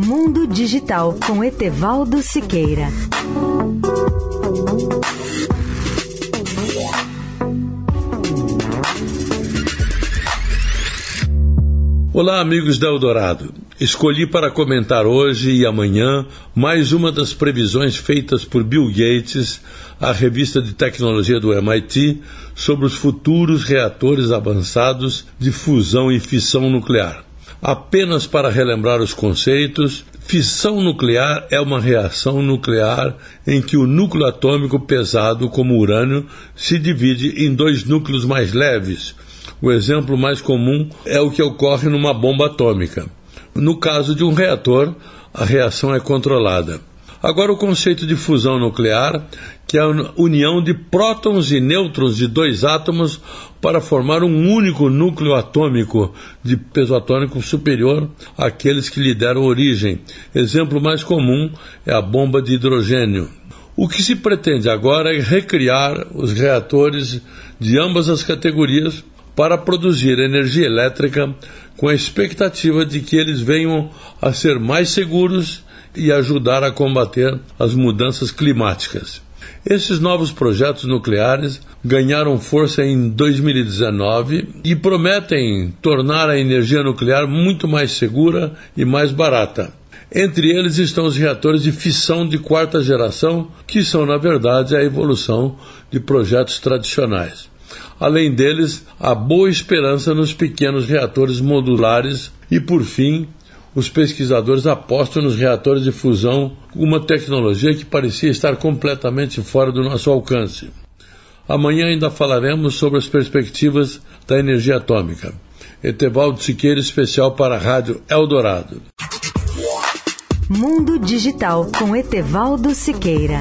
Mundo Digital com Etevaldo Siqueira. Olá, amigos da Eldorado. Escolhi para comentar hoje e amanhã mais uma das previsões feitas por Bill Gates, à revista de tecnologia do MIT, sobre os futuros reatores avançados de fusão e fissão nuclear. Apenas para relembrar os conceitos, fissão nuclear é uma reação nuclear em que o núcleo atômico pesado, como urânio, se divide em dois núcleos mais leves. O exemplo mais comum é o que ocorre numa bomba atômica. No caso de um reator, a reação é controlada. Agora, o conceito de fusão nuclear, que é a união de prótons e nêutrons de dois átomos para formar um único núcleo atômico de peso atômico superior àqueles que lhe deram origem. Exemplo mais comum é a bomba de hidrogênio. O que se pretende agora é recriar os reatores de ambas as categorias para produzir energia elétrica com a expectativa de que eles venham a ser mais seguros e ajudar a combater as mudanças climáticas. Esses novos projetos nucleares ganharam força em 2019 e prometem tornar a energia nuclear muito mais segura e mais barata. Entre eles estão os reatores de fissão de quarta geração, que são, na verdade, a evolução de projetos tradicionais. Além deles, há boa esperança nos pequenos reatores modulares e, por fim, os pesquisadores apostam nos reatores de fusão, uma tecnologia que parecia estar completamente fora do nosso alcance. Amanhã ainda falaremos sobre as perspectivas da energia atômica. Etevaldo Siqueira, especial para a Rádio Eldorado. Mundo Digital com Etevaldo Siqueira.